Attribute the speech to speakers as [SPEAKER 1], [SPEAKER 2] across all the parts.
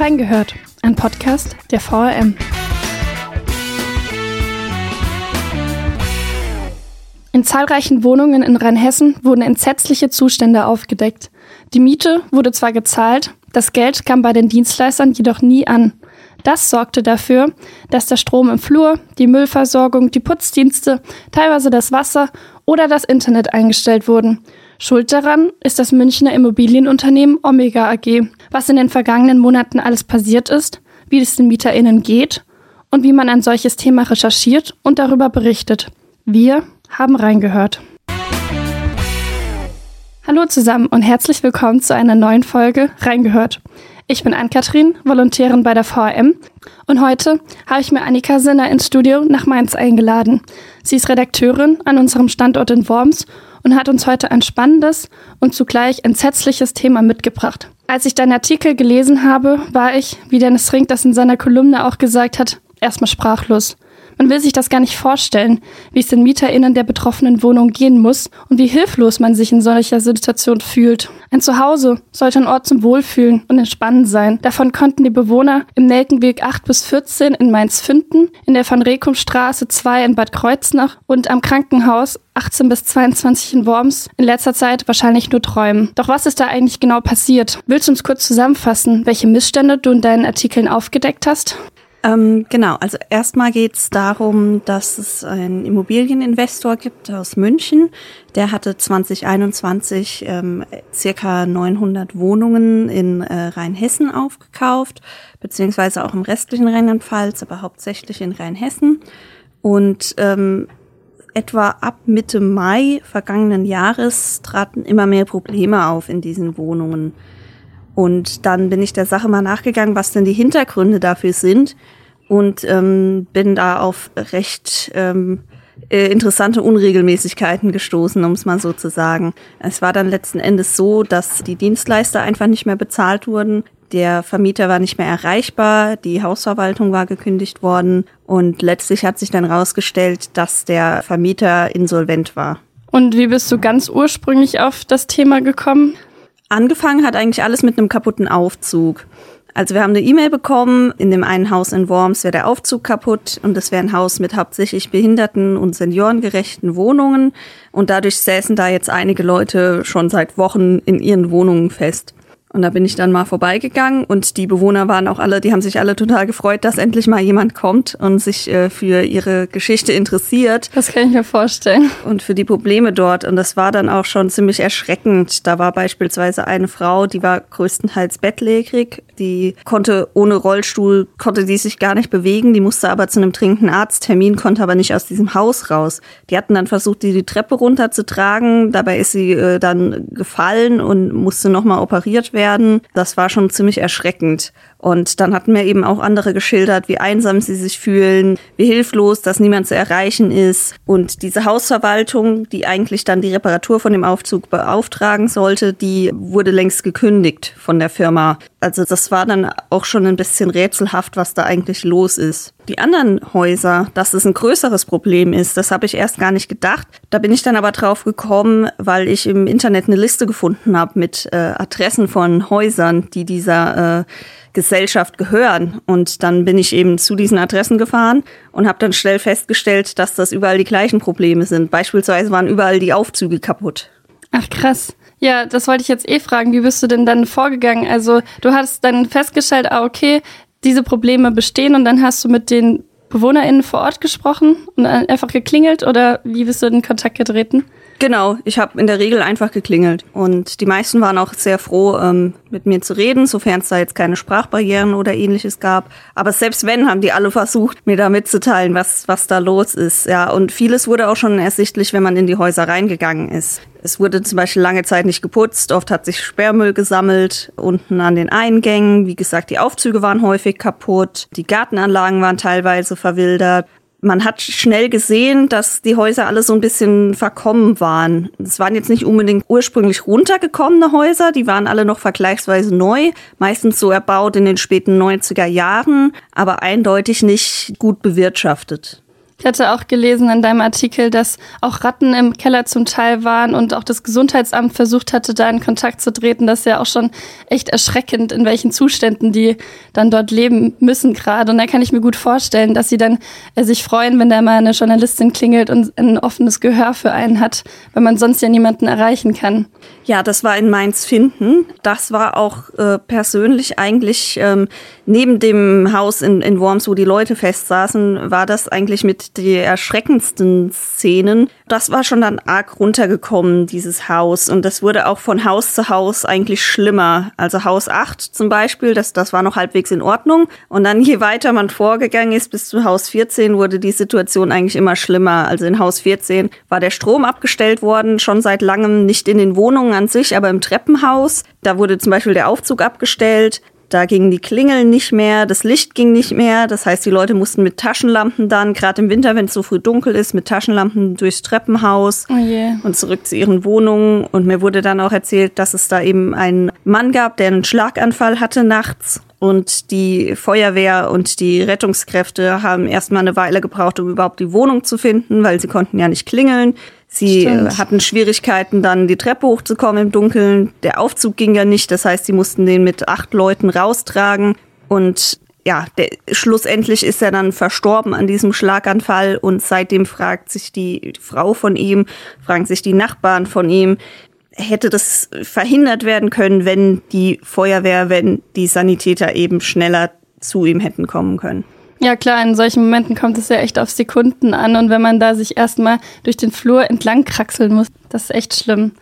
[SPEAKER 1] Reingehört, ein Podcast der VRM. In zahlreichen Wohnungen in Rheinhessen wurden entsetzliche Zustände aufgedeckt. Die Miete wurde zwar gezahlt, das Geld kam bei den Dienstleistern jedoch nie an. Das sorgte dafür, dass der Strom im Flur, die Müllversorgung, die Putzdienste, teilweise das Wasser oder das Internet eingestellt wurden. Schuld daran ist das Münchner Immobilienunternehmen Omega AG. Was in den vergangenen Monaten alles passiert ist, wie es den MieterInnen geht und wie man ein solches Thema recherchiert und darüber berichtet. Wir haben reingehört. Hallo zusammen und herzlich willkommen zu einer neuen Folge Reingehört. Ich bin Ann-Kathrin, Volontärin bei der VRM und heute habe ich mir Annika Sinner ins Studio nach Mainz eingeladen. Sie ist Redakteurin an unserem Standort in Worms und hat uns heute ein spannendes und zugleich entsetzliches Thema mitgebracht. Als ich deinen Artikel gelesen habe, war ich, wie Dennis Rink das in seiner Kolumne auch gesagt hat, erstmal sprachlos. Man will sich das gar nicht vorstellen, wie es den MieterInnen der betroffenen Wohnung gehen muss und wie hilflos man sich in solcher Situation fühlt. Ein Zuhause sollte ein Ort zum Wohlfühlen und Entspannen sein. Davon konnten die Bewohner im Nelkenweg 8 bis 14 in Mainz finden, in der Van Rekum Straße 2 in Bad Kreuznach und am Krankenhaus 18 bis 22 in Worms in letzter Zeit wahrscheinlich nur träumen. Doch was ist da eigentlich genau passiert? Willst du uns kurz zusammenfassen, welche Missstände du in deinen Artikeln aufgedeckt hast?
[SPEAKER 2] Ähm, genau, also erstmal geht es darum, dass es einen Immobilieninvestor gibt aus München. Der hatte 2021 ähm, circa 900 Wohnungen in äh, Rheinhessen aufgekauft, beziehungsweise auch im restlichen Rheinland-Pfalz, aber hauptsächlich in Rheinhessen. Und ähm, etwa ab Mitte Mai vergangenen Jahres traten immer mehr Probleme auf in diesen Wohnungen. Und dann bin ich der Sache mal nachgegangen, was denn die Hintergründe dafür sind und ähm, bin da auf recht ähm, äh, interessante Unregelmäßigkeiten gestoßen, um es mal so zu sagen. Es war dann letzten Endes so, dass die Dienstleister einfach nicht mehr bezahlt wurden. Der Vermieter war nicht mehr erreichbar, die Hausverwaltung war gekündigt worden und letztlich hat sich dann herausgestellt, dass der Vermieter insolvent war.
[SPEAKER 1] Und wie bist du ganz ursprünglich auf das Thema gekommen?
[SPEAKER 2] Angefangen hat eigentlich alles mit einem kaputten Aufzug. Also wir haben eine E-Mail bekommen, in dem einen Haus in Worms wäre der Aufzug kaputt und das wäre ein Haus mit hauptsächlich behinderten und seniorengerechten Wohnungen und dadurch säßen da jetzt einige Leute schon seit Wochen in ihren Wohnungen fest. Und da bin ich dann mal vorbeigegangen und die Bewohner waren auch alle, die haben sich alle total gefreut, dass endlich mal jemand kommt und sich äh, für ihre Geschichte interessiert.
[SPEAKER 1] Das kann ich mir vorstellen.
[SPEAKER 2] Und für die Probleme dort. Und das war dann auch schon ziemlich erschreckend. Da war beispielsweise eine Frau, die war größtenteils bettlägerig. Die konnte ohne Rollstuhl, konnte die sich gar nicht bewegen. Die musste aber zu einem dringenden Arzttermin, konnte aber nicht aus diesem Haus raus. Die hatten dann versucht, die die Treppe runterzutragen. Dabei ist sie äh, dann gefallen und musste nochmal operiert werden werden. Das war schon ziemlich erschreckend. Und dann hatten mir eben auch andere geschildert, wie einsam sie sich fühlen, wie hilflos, dass niemand zu erreichen ist. Und diese Hausverwaltung, die eigentlich dann die Reparatur von dem Aufzug beauftragen sollte, die wurde längst gekündigt von der Firma. Also das war dann auch schon ein bisschen rätselhaft, was da eigentlich los ist. Die anderen Häuser, dass es ein größeres Problem ist, das habe ich erst gar nicht gedacht. Da bin ich dann aber drauf gekommen, weil ich im Internet eine Liste gefunden habe mit äh, Adressen von Häusern, die dieser äh, Gesellschaft gehören. Und dann bin ich eben zu diesen Adressen gefahren und habe dann schnell festgestellt, dass das überall die gleichen Probleme sind. Beispielsweise waren überall die Aufzüge kaputt.
[SPEAKER 1] Ach krass. Ja, das wollte ich jetzt eh fragen. Wie bist du denn dann vorgegangen? Also du hast dann festgestellt, ah okay, diese Probleme bestehen und dann hast du mit den BewohnerInnen vor Ort gesprochen und einfach geklingelt oder wie bist du in Kontakt getreten?
[SPEAKER 2] Genau, ich habe in der Regel einfach geklingelt und die meisten waren auch sehr froh, ähm, mit mir zu reden, sofern es da jetzt keine Sprachbarrieren oder ähnliches gab. Aber selbst wenn, haben die alle versucht, mir da mitzuteilen, was, was da los ist. Ja, und vieles wurde auch schon ersichtlich, wenn man in die Häuser reingegangen ist. Es wurde zum Beispiel lange Zeit nicht geputzt, oft hat sich Sperrmüll gesammelt unten an den Eingängen. Wie gesagt, die Aufzüge waren häufig kaputt, die Gartenanlagen waren teilweise verwildert man hat schnell gesehen, dass die Häuser alle so ein bisschen verkommen waren. Es waren jetzt nicht unbedingt ursprünglich runtergekommene Häuser, die waren alle noch vergleichsweise neu, meistens so erbaut in den späten 90er Jahren, aber eindeutig nicht gut bewirtschaftet.
[SPEAKER 1] Ich hatte auch gelesen in deinem Artikel, dass auch Ratten im Keller zum Teil waren und auch das Gesundheitsamt versucht hatte, da in Kontakt zu treten. Das ist ja auch schon echt erschreckend, in welchen Zuständen die dann dort leben müssen gerade. Und da kann ich mir gut vorstellen, dass sie dann äh, sich freuen, wenn da mal eine Journalistin klingelt und ein offenes Gehör für einen hat, weil man sonst ja niemanden erreichen kann.
[SPEAKER 2] Ja, das war in Mainz finden. Das war auch äh, persönlich eigentlich ähm, neben dem Haus in, in Worms, wo die Leute festsaßen, war das eigentlich mit die erschreckendsten Szenen. Das war schon dann arg runtergekommen, dieses Haus. Und das wurde auch von Haus zu Haus eigentlich schlimmer. Also Haus 8 zum Beispiel, das, das war noch halbwegs in Ordnung. Und dann je weiter man vorgegangen ist, bis zu Haus 14, wurde die Situation eigentlich immer schlimmer. Also in Haus 14 war der Strom abgestellt worden, schon seit langem nicht in den Wohnungen an sich, aber im Treppenhaus. Da wurde zum Beispiel der Aufzug abgestellt. Da gingen die Klingeln nicht mehr, das Licht ging nicht mehr. Das heißt, die Leute mussten mit Taschenlampen dann, gerade im Winter, wenn es so früh dunkel ist, mit Taschenlampen durchs Treppenhaus
[SPEAKER 1] oh yeah.
[SPEAKER 2] und zurück zu ihren Wohnungen. Und mir wurde dann auch erzählt, dass es da eben einen Mann gab, der einen Schlaganfall hatte nachts. Und die Feuerwehr und die Rettungskräfte haben erstmal eine Weile gebraucht, um überhaupt die Wohnung zu finden, weil sie konnten ja nicht klingeln. Sie äh, Stimmt. hatten Schwierigkeiten, dann die Treppe hochzukommen im Dunkeln. Der Aufzug ging ja nicht, das heißt, sie mussten den mit acht Leuten raustragen. Und ja, der, schlussendlich ist er dann verstorben an diesem Schlaganfall und seitdem fragt sich die Frau von ihm, fragen sich die Nachbarn von ihm, hätte das verhindert werden können, wenn die Feuerwehr, wenn die Sanitäter eben schneller zu ihm hätten kommen können.
[SPEAKER 1] Ja klar, in solchen Momenten kommt es ja echt auf Sekunden an und wenn man da sich erstmal durch den Flur entlang kraxeln muss, das ist echt schlimm.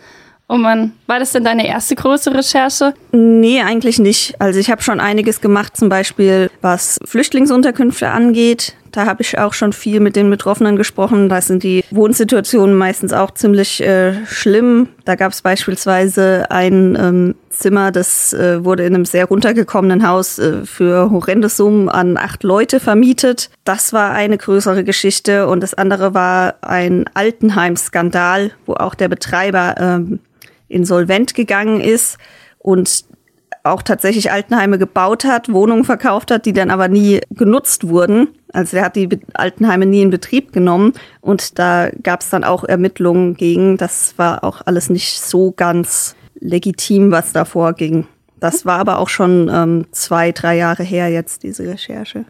[SPEAKER 1] Oh Mann, war das denn deine erste große Recherche?
[SPEAKER 2] Nee, eigentlich nicht. Also ich habe schon einiges gemacht, zum Beispiel was Flüchtlingsunterkünfte angeht. Da habe ich auch schon viel mit den Betroffenen gesprochen. Da sind die Wohnsituationen meistens auch ziemlich äh, schlimm. Da gab es beispielsweise ein ähm, Zimmer, das äh, wurde in einem sehr runtergekommenen Haus äh, für horrende Summen an acht Leute vermietet. Das war eine größere Geschichte. Und das andere war ein Altenheim-Skandal, wo auch der Betreiber ähm, insolvent gegangen ist und auch tatsächlich Altenheime gebaut hat, Wohnungen verkauft hat, die dann aber nie genutzt wurden. Also er hat die Altenheime nie in Betrieb genommen und da gab es dann auch Ermittlungen gegen. Das war auch alles nicht so ganz legitim, was da vorging. Das war aber auch schon ähm, zwei, drei Jahre her jetzt, diese Recherche.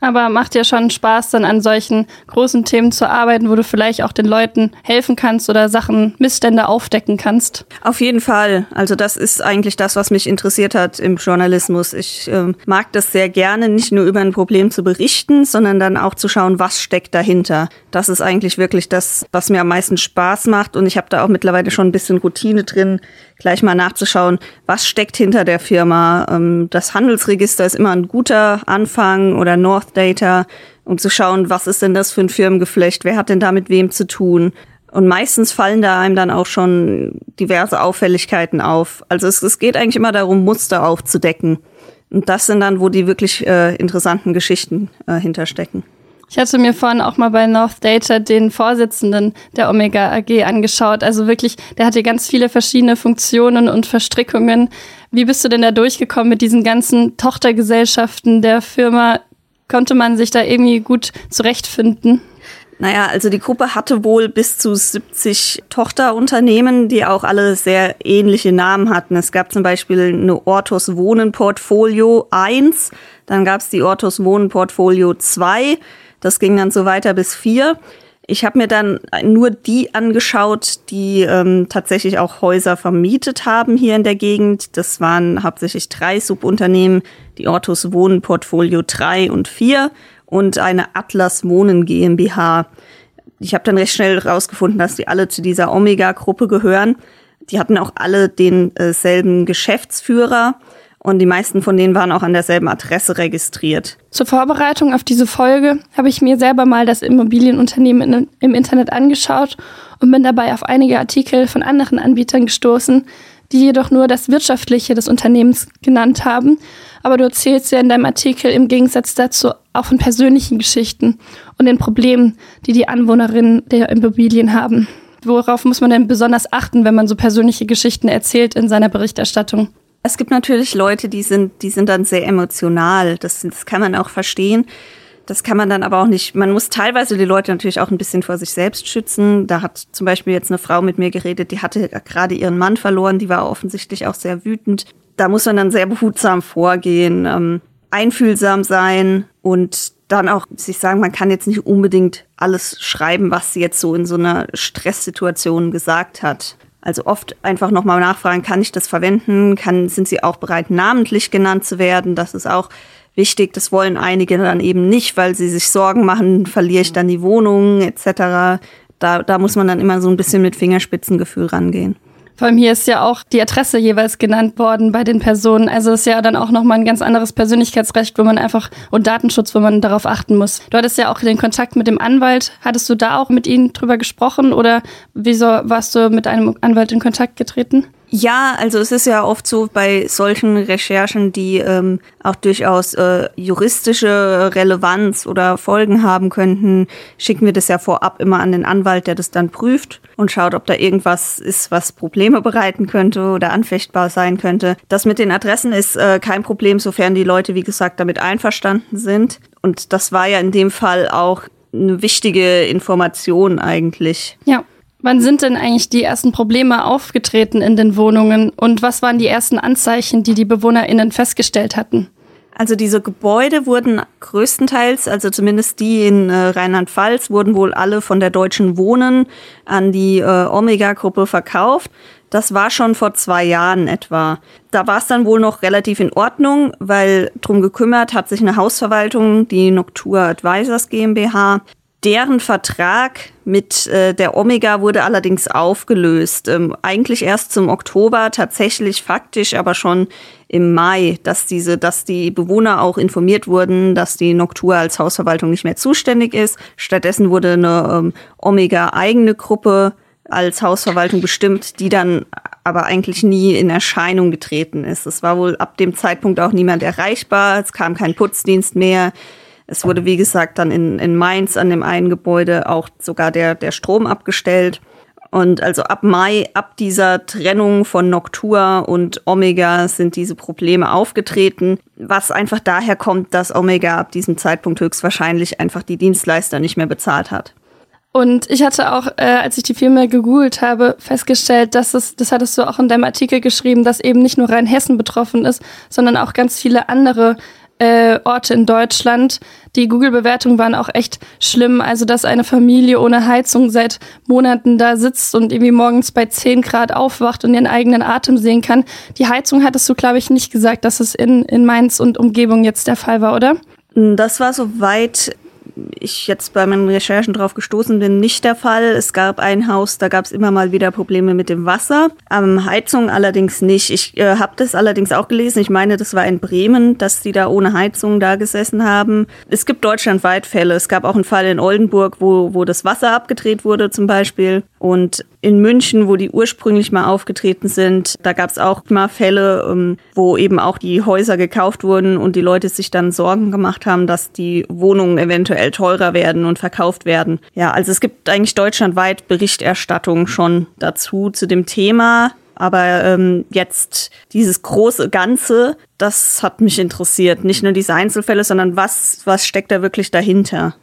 [SPEAKER 1] Aber macht ja schon Spaß, dann an solchen großen Themen zu arbeiten, wo du vielleicht auch den Leuten helfen kannst oder Sachen, Missstände aufdecken kannst.
[SPEAKER 2] Auf jeden Fall. Also das ist eigentlich das, was mich interessiert hat im Journalismus. Ich äh, mag das sehr gerne, nicht nur über ein Problem zu berichten, sondern dann auch zu schauen, was steckt dahinter. Das ist eigentlich wirklich das, was mir am meisten Spaß macht. Und ich habe da auch mittlerweile schon ein bisschen Routine drin, gleich mal nachzuschauen, was steckt hinter der Firma. Ähm, das Handelsregister ist immer ein guter Anfang oder North Data, um zu schauen, was ist denn das für ein Firmengeflecht, wer hat denn da mit wem zu tun. Und meistens fallen da einem dann auch schon diverse Auffälligkeiten auf. Also es, es geht eigentlich immer darum, Muster aufzudecken. Und das sind dann, wo die wirklich äh, interessanten Geschichten äh, hinterstecken.
[SPEAKER 1] Ich hatte mir vorhin auch mal bei North Data den Vorsitzenden der Omega AG angeschaut. Also wirklich, der hatte ganz viele verschiedene Funktionen und Verstrickungen. Wie bist du denn da durchgekommen mit diesen ganzen Tochtergesellschaften der Firma? Konnte man sich da irgendwie gut zurechtfinden?
[SPEAKER 2] Naja, also die Gruppe hatte wohl bis zu 70 Tochterunternehmen, die auch alle sehr ähnliche Namen hatten. Es gab zum Beispiel eine Ortus Wohnen Portfolio 1, dann gab es die Ortus Wohnen Portfolio 2, das ging dann so weiter bis vier. Ich habe mir dann nur die angeschaut, die ähm, tatsächlich auch Häuser vermietet haben hier in der Gegend. Das waren hauptsächlich drei Subunternehmen, die Ortus Wohnen Portfolio 3 und 4 und eine Atlas Wohnen GmbH. Ich habe dann recht schnell herausgefunden, dass die alle zu dieser Omega-Gruppe gehören. Die hatten auch alle denselben äh, Geschäftsführer und die meisten von denen waren auch an derselben Adresse registriert.
[SPEAKER 1] Zur Vorbereitung auf diese Folge habe ich mir selber mal das Immobilienunternehmen im Internet angeschaut und bin dabei auf einige Artikel von anderen Anbietern gestoßen, die jedoch nur das Wirtschaftliche des Unternehmens genannt haben. Aber du erzählst ja in deinem Artikel im Gegensatz dazu auch von persönlichen Geschichten und den Problemen, die die Anwohnerinnen der Immobilien haben. Worauf muss man denn besonders achten, wenn man so persönliche Geschichten erzählt in seiner Berichterstattung?
[SPEAKER 2] Es gibt natürlich Leute, die sind, die sind dann sehr emotional. Das, das kann man auch verstehen. Das kann man dann aber auch nicht. Man muss teilweise die Leute natürlich auch ein bisschen vor sich selbst schützen. Da hat zum Beispiel jetzt eine Frau mit mir geredet, die hatte gerade ihren Mann verloren, die war offensichtlich auch sehr wütend. Da muss man dann sehr behutsam vorgehen, ähm, einfühlsam sein und dann auch sich sagen, man kann jetzt nicht unbedingt alles schreiben, was sie jetzt so in so einer Stresssituation gesagt hat. Also oft einfach nochmal nachfragen, kann ich das verwenden? Kann, sind sie auch bereit, namentlich genannt zu werden? Das ist auch wichtig. Das wollen einige dann eben nicht, weil sie sich Sorgen machen, verliere ich dann die Wohnung etc. Da, da muss man dann immer so ein bisschen mit Fingerspitzengefühl rangehen.
[SPEAKER 1] Vor allem hier ist ja auch die Adresse jeweils genannt worden bei den Personen. Also ist ja dann auch nochmal ein ganz anderes Persönlichkeitsrecht, wo man einfach und Datenschutz, wo man darauf achten muss. Du hattest ja auch den Kontakt mit dem Anwalt. Hattest du da auch mit ihm drüber gesprochen oder wieso warst du mit einem Anwalt in Kontakt getreten?
[SPEAKER 2] Ja, also es ist ja oft so bei solchen Recherchen, die ähm, auch durchaus äh, juristische Relevanz oder Folgen haben könnten, schicken wir das ja vorab immer an den Anwalt, der das dann prüft und schaut, ob da irgendwas ist, was Probleme bereiten könnte oder anfechtbar sein könnte. Das mit den Adressen ist äh, kein Problem, sofern die Leute, wie gesagt, damit einverstanden sind. Und das war ja in dem Fall auch eine wichtige Information eigentlich.
[SPEAKER 1] Ja. Wann sind denn eigentlich die ersten Probleme aufgetreten in den Wohnungen und was waren die ersten Anzeichen, die die BewohnerInnen festgestellt hatten?
[SPEAKER 2] Also diese Gebäude wurden größtenteils, also zumindest die in äh, Rheinland-Pfalz, wurden wohl alle von der Deutschen Wohnen an die äh, Omega-Gruppe verkauft. Das war schon vor zwei Jahren etwa. Da war es dann wohl noch relativ in Ordnung, weil drum gekümmert hat sich eine Hausverwaltung, die Noctua Advisors GmbH, Deren Vertrag mit äh, der Omega wurde allerdings aufgelöst. Ähm, eigentlich erst zum Oktober, tatsächlich faktisch aber schon im Mai, dass diese, dass die Bewohner auch informiert wurden, dass die Noctua als Hausverwaltung nicht mehr zuständig ist. Stattdessen wurde eine ähm, Omega eigene Gruppe als Hausverwaltung bestimmt, die dann aber eigentlich nie in Erscheinung getreten ist. Es war wohl ab dem Zeitpunkt auch niemand erreichbar, es kam kein Putzdienst mehr. Es wurde, wie gesagt, dann in, in Mainz an dem einen Gebäude auch sogar der, der Strom abgestellt. Und also ab Mai, ab dieser Trennung von Noctua und Omega sind diese Probleme aufgetreten, was einfach daher kommt, dass Omega ab diesem Zeitpunkt höchstwahrscheinlich einfach die Dienstleister nicht mehr bezahlt hat.
[SPEAKER 1] Und ich hatte auch, äh, als ich die Filme gegoogelt habe, festgestellt, dass es, das hattest du auch in deinem Artikel geschrieben, dass eben nicht nur Rheinhessen betroffen ist, sondern auch ganz viele andere äh, Orte in Deutschland. Die Google-Bewertungen waren auch echt schlimm. Also, dass eine Familie ohne Heizung seit Monaten da sitzt und irgendwie morgens bei 10 Grad aufwacht und ihren eigenen Atem sehen kann. Die Heizung hattest du, glaube ich, nicht gesagt, dass es in, in Mainz und Umgebung jetzt der Fall war, oder?
[SPEAKER 2] Das war soweit ich jetzt bei meinen Recherchen drauf gestoßen bin, nicht der Fall. Es gab ein Haus, da gab es immer mal wieder Probleme mit dem Wasser. Ähm, Heizung allerdings nicht. Ich äh, habe das allerdings auch gelesen. Ich meine, das war in Bremen, dass die da ohne Heizung da gesessen haben. Es gibt deutschlandweit Fälle. Es gab auch einen Fall in Oldenburg, wo, wo das Wasser abgedreht wurde zum Beispiel. Und in München, wo die ursprünglich mal aufgetreten sind, da gab es auch mal Fälle, ähm, wo eben auch die Häuser gekauft wurden und die Leute sich dann Sorgen gemacht haben, dass die Wohnungen eventuell teurer werden und verkauft werden. Ja, also es gibt eigentlich deutschlandweit Berichterstattung schon dazu zu dem Thema. Aber ähm, jetzt dieses große Ganze, das hat mich interessiert. Nicht nur diese Einzelfälle, sondern was, was steckt da wirklich dahinter?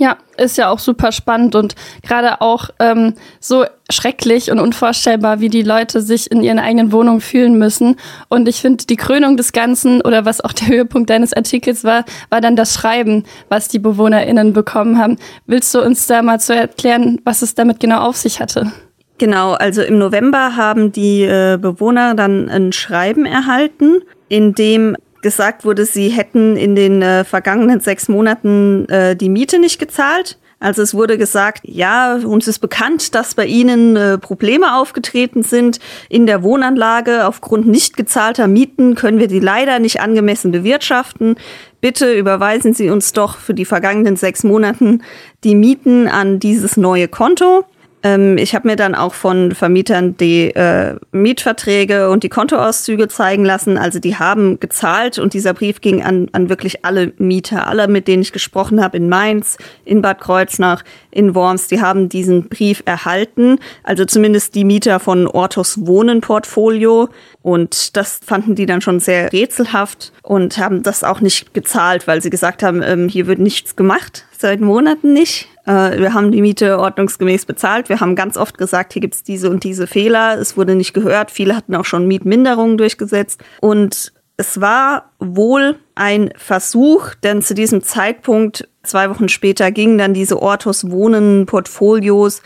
[SPEAKER 1] Ja, ist ja auch super spannend und gerade auch ähm, so schrecklich und unvorstellbar, wie die Leute sich in ihren eigenen Wohnungen fühlen müssen. Und ich finde, die Krönung des Ganzen oder was auch der Höhepunkt deines Artikels war, war dann das Schreiben, was die BewohnerInnen bekommen haben. Willst du uns da mal zu erklären, was es damit genau auf sich hatte?
[SPEAKER 2] Genau, also im November haben die äh, Bewohner dann ein Schreiben erhalten, in dem gesagt wurde, sie hätten in den äh, vergangenen sechs Monaten äh, die Miete nicht gezahlt. Also es wurde gesagt, ja, uns ist bekannt, dass bei Ihnen äh, Probleme aufgetreten sind in der Wohnanlage. Aufgrund nicht gezahlter Mieten können wir die leider nicht angemessen bewirtschaften. Bitte überweisen Sie uns doch für die vergangenen sechs Monaten die Mieten an dieses neue Konto. Ähm, ich habe mir dann auch von Vermietern die äh, Mietverträge und die Kontoauszüge zeigen lassen. Also die haben gezahlt und dieser Brief ging an, an wirklich alle Mieter, alle, mit denen ich gesprochen habe in Mainz, in Bad Kreuznach, in Worms. Die haben diesen Brief erhalten. Also zumindest die Mieter von Ortos Wohnen Portfolio. Und das fanden die dann schon sehr rätselhaft und haben das auch nicht gezahlt, weil sie gesagt haben, ähm, hier wird nichts gemacht, seit Monaten nicht. Äh, wir haben die Miete ordnungsgemäß bezahlt. Wir haben ganz oft gesagt, hier gibt's diese und diese Fehler. Es wurde nicht gehört. Viele hatten auch schon Mietminderungen durchgesetzt. Und es war wohl ein Versuch, denn zu diesem Zeitpunkt, zwei Wochen später, gingen dann diese Ortus Wohnen Portfolios,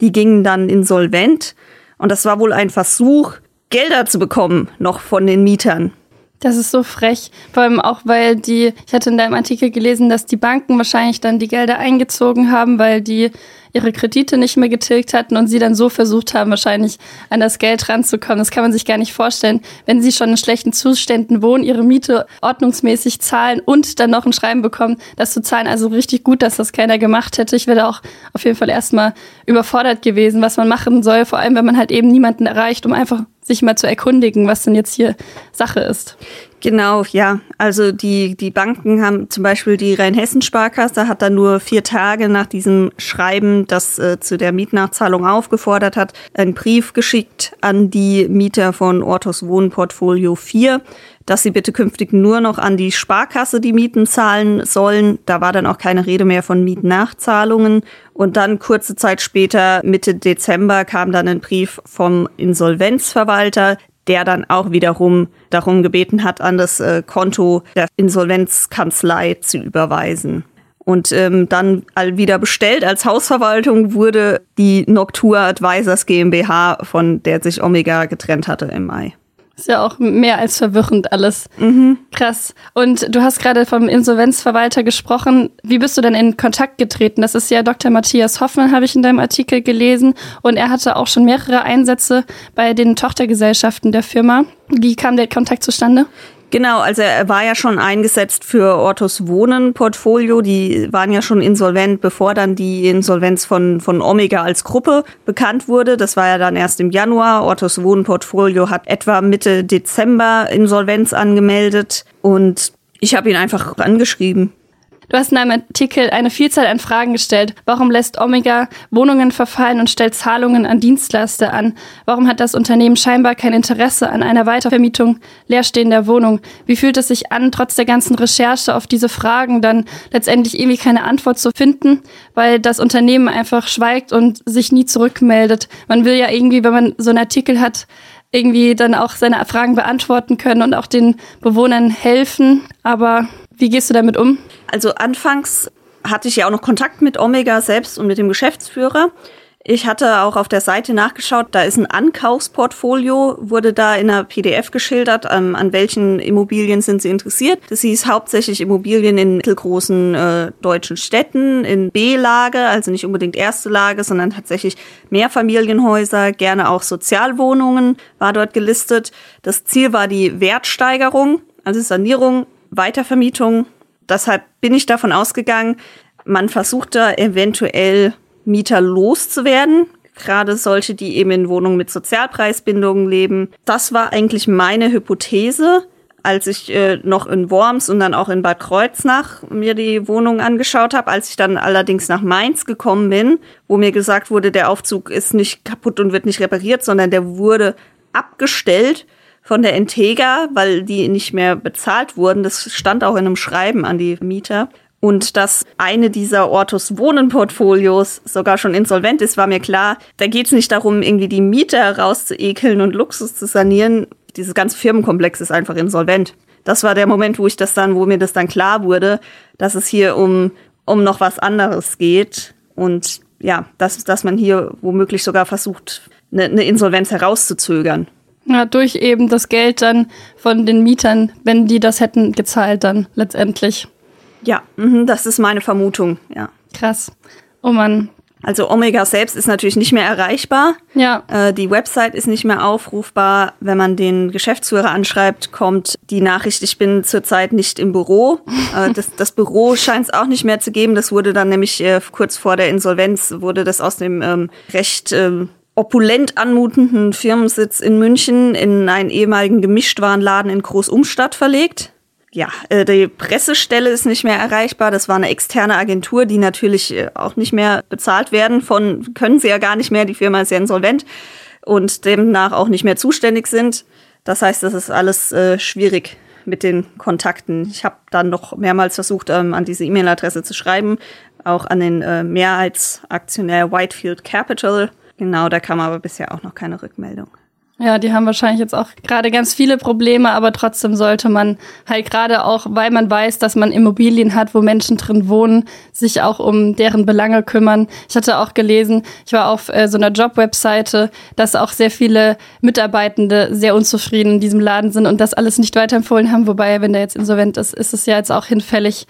[SPEAKER 2] die gingen dann insolvent. Und das war wohl ein Versuch, Gelder zu bekommen, noch von den Mietern.
[SPEAKER 1] Das ist so frech. Vor allem auch, weil die, ich hatte in deinem Artikel gelesen, dass die Banken wahrscheinlich dann die Gelder eingezogen haben, weil die ihre Kredite nicht mehr getilgt hatten und sie dann so versucht haben, wahrscheinlich an das Geld ranzukommen. Das kann man sich gar nicht vorstellen. Wenn sie schon in schlechten Zuständen wohnen, ihre Miete ordnungsmäßig zahlen und dann noch ein Schreiben bekommen, das zu zahlen. Also richtig gut, dass das keiner gemacht hätte. Ich wäre auch auf jeden Fall erstmal überfordert gewesen, was man machen soll, vor allem wenn man halt eben niemanden erreicht, um einfach sich mal zu erkundigen, was denn jetzt hier Sache ist.
[SPEAKER 2] Genau, ja. Also die, die Banken haben zum Beispiel die Rheinhessen-Sparkasse hat dann nur vier Tage nach diesem Schreiben, das äh, zu der Mietnachzahlung aufgefordert hat, einen Brief geschickt an die Mieter von Ortos Wohnportfolio 4, dass sie bitte künftig nur noch an die Sparkasse die Mieten zahlen sollen. Da war dann auch keine Rede mehr von Mietnachzahlungen. Und dann kurze Zeit später, Mitte Dezember, kam dann ein Brief vom Insolvenzverwalter, der dann auch wiederum darum gebeten hat, an das äh, Konto der Insolvenzkanzlei zu überweisen. Und ähm, dann wieder bestellt als Hausverwaltung wurde die Noctua Advisors GmbH, von der sich Omega getrennt hatte im Mai.
[SPEAKER 1] Ist ja auch mehr als verwirrend alles. Mhm. Krass. Und du hast gerade vom Insolvenzverwalter gesprochen. Wie bist du denn in Kontakt getreten? Das ist ja Dr. Matthias Hoffmann, habe ich in deinem Artikel gelesen. Und er hatte auch schon mehrere Einsätze bei den Tochtergesellschaften der Firma. Wie kam der Kontakt zustande?
[SPEAKER 2] Genau, also er war ja schon eingesetzt für Ortus Wohnen Portfolio. Die waren ja schon insolvent, bevor dann die Insolvenz von, von Omega als Gruppe bekannt wurde. Das war ja dann erst im Januar. Ortus Wohnen Portfolio hat etwa Mitte Dezember Insolvenz angemeldet und ich habe ihn einfach angeschrieben.
[SPEAKER 1] Du hast in einem Artikel eine Vielzahl an Fragen gestellt. Warum lässt Omega Wohnungen verfallen und stellt Zahlungen an Dienstleister an? Warum hat das Unternehmen scheinbar kein Interesse an einer Weitervermietung leerstehender Wohnung? Wie fühlt es sich an, trotz der ganzen Recherche auf diese Fragen dann letztendlich irgendwie keine Antwort zu finden, weil das Unternehmen einfach schweigt und sich nie zurückmeldet? Man will ja irgendwie, wenn man so einen Artikel hat, irgendwie dann auch seine Fragen beantworten können und auch den Bewohnern helfen. Aber wie gehst du damit um?
[SPEAKER 2] Also anfangs hatte ich ja auch noch Kontakt mit Omega selbst und mit dem Geschäftsführer. Ich hatte auch auf der Seite nachgeschaut, da ist ein Ankaufsportfolio, wurde da in einer PDF geschildert, ähm, an welchen Immobilien sind sie interessiert. Das hieß hauptsächlich Immobilien in mittelgroßen äh, deutschen Städten, in B-Lage, also nicht unbedingt erste Lage, sondern tatsächlich Mehrfamilienhäuser, gerne auch Sozialwohnungen war dort gelistet. Das Ziel war die Wertsteigerung, also Sanierung, Weitervermietung Deshalb bin ich davon ausgegangen, man versucht da eventuell Mieter loszuwerden. Gerade solche, die eben in Wohnungen mit Sozialpreisbindungen leben. Das war eigentlich meine Hypothese, als ich äh, noch in Worms und dann auch in Bad Kreuznach mir die Wohnung angeschaut habe. Als ich dann allerdings nach Mainz gekommen bin, wo mir gesagt wurde, der Aufzug ist nicht kaputt und wird nicht repariert, sondern der wurde abgestellt von der Integra, weil die nicht mehr bezahlt wurden. Das stand auch in einem Schreiben an die Mieter. Und dass eine dieser Ortus Wohnen-Portfolios sogar schon insolvent ist, war mir klar. Da geht es nicht darum, irgendwie die Mieter rauszuekeln und Luxus zu sanieren. Dieses ganze Firmenkomplex ist einfach insolvent. Das war der Moment, wo ich das dann, wo mir das dann klar wurde, dass es hier um, um noch was anderes geht. Und ja, dass, dass man hier womöglich sogar versucht, eine, eine Insolvenz herauszuzögern.
[SPEAKER 1] Ja, durch eben das Geld dann von den Mietern, wenn die das hätten gezahlt dann letztendlich.
[SPEAKER 2] Ja, mhm, das ist meine Vermutung, ja.
[SPEAKER 1] Krass. Oh Mann.
[SPEAKER 2] Also Omega selbst ist natürlich nicht mehr erreichbar.
[SPEAKER 1] Ja.
[SPEAKER 2] Äh, die Website ist nicht mehr aufrufbar. Wenn man den Geschäftsführer anschreibt, kommt die Nachricht, ich bin zurzeit nicht im Büro. Äh, das, das, Büro scheint es auch nicht mehr zu geben. Das wurde dann nämlich äh, kurz vor der Insolvenz, wurde das aus dem ähm, recht ähm, opulent anmutenden Firmensitz in München in einen ehemaligen Gemischtwarenladen in Großumstadt verlegt ja, äh, die Pressestelle ist nicht mehr erreichbar. Das war eine externe Agentur, die natürlich äh, auch nicht mehr bezahlt werden von, können sie ja gar nicht mehr. Die Firma ist ja insolvent und demnach auch nicht mehr zuständig sind. Das heißt, das ist alles äh, schwierig mit den Kontakten. Ich habe dann noch mehrmals versucht, ähm, an diese E-Mail-Adresse zu schreiben, auch an den Mehrheitsaktionär Whitefield Capital. Genau, da kam aber bisher auch noch keine Rückmeldung.
[SPEAKER 1] Ja, die haben wahrscheinlich jetzt auch gerade ganz viele Probleme, aber trotzdem sollte man halt gerade auch, weil man weiß, dass man Immobilien hat, wo Menschen drin wohnen, sich auch um deren Belange kümmern. Ich hatte auch gelesen, ich war auf äh, so einer Jobwebseite, dass auch sehr viele Mitarbeitende sehr unzufrieden in diesem Laden sind und das alles nicht weiterempfohlen haben. Wobei, wenn der jetzt insolvent ist, ist es ja jetzt auch hinfällig.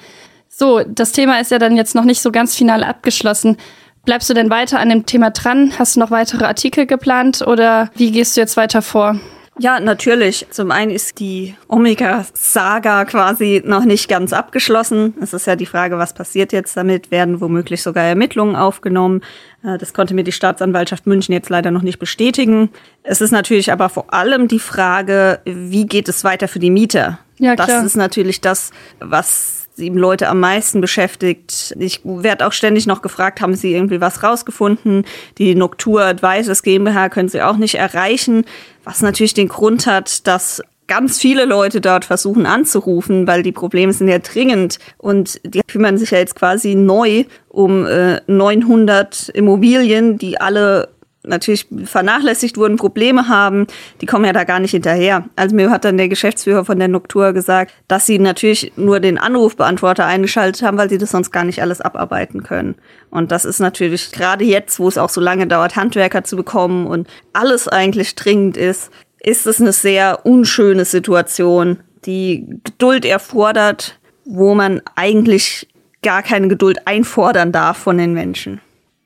[SPEAKER 1] So, das Thema ist ja dann jetzt noch nicht so ganz final abgeschlossen. Bleibst du denn weiter an dem Thema dran? Hast du noch weitere Artikel geplant oder wie gehst du jetzt weiter vor?
[SPEAKER 2] Ja, natürlich. Zum einen ist die Omega-Saga quasi noch nicht ganz abgeschlossen. Es ist ja die Frage, was passiert jetzt damit? Werden womöglich sogar Ermittlungen aufgenommen? Äh, das konnte mir die Staatsanwaltschaft München jetzt leider noch nicht bestätigen. Es ist natürlich aber vor allem die Frage, wie geht es weiter für die Mieter? Ja, klar. Das ist natürlich das, was sieben Leute am meisten beschäftigt. Ich werde auch ständig noch gefragt, haben Sie irgendwie was rausgefunden? Die Noctur Advisors GmbH können Sie auch nicht erreichen, was natürlich den Grund hat, dass ganz viele Leute dort versuchen anzurufen, weil die Probleme sind ja dringend und die kümmern sich ja jetzt quasi neu um äh, 900 Immobilien, die alle natürlich vernachlässigt wurden, Probleme haben, die kommen ja da gar nicht hinterher. Also mir hat dann der Geschäftsführer von der Noctur gesagt, dass sie natürlich nur den Anrufbeantworter eingeschaltet haben, weil sie das sonst gar nicht alles abarbeiten können. Und das ist natürlich gerade jetzt, wo es auch so lange dauert, Handwerker zu bekommen und alles eigentlich dringend ist, ist es eine sehr unschöne Situation, die Geduld erfordert, wo man eigentlich gar keine Geduld einfordern darf von den Menschen.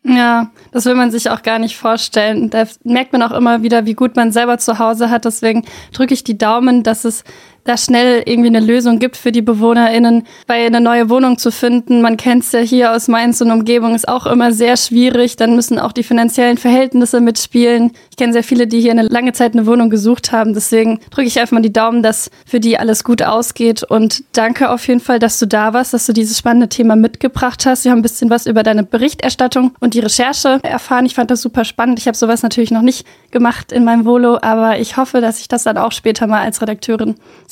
[SPEAKER 1] Ja, das will man sich auch gar nicht vorstellen. Da merkt man auch immer wieder, wie gut man selber zu Hause hat. Deswegen drücke ich die Daumen, dass es da schnell irgendwie eine Lösung gibt für die BewohnerInnen, weil eine neue Wohnung zu finden, man kennt es ja hier aus Mainz und Umgebung, ist auch immer sehr schwierig. Dann müssen auch die finanziellen Verhältnisse mitspielen. Ich kenne sehr viele, die hier eine lange Zeit eine Wohnung gesucht haben. Deswegen drücke ich einfach mal die Daumen, dass für die alles gut ausgeht. Und danke auf jeden Fall, dass du da warst, dass du dieses spannende Thema mitgebracht hast. Wir haben ein bisschen was über deine Berichterstattung und die Recherche erfahren. Ich fand das super spannend. Ich habe sowas natürlich noch nicht gemacht in meinem Volo, aber ich hoffe, dass ich das dann auch später mal als Redakteurin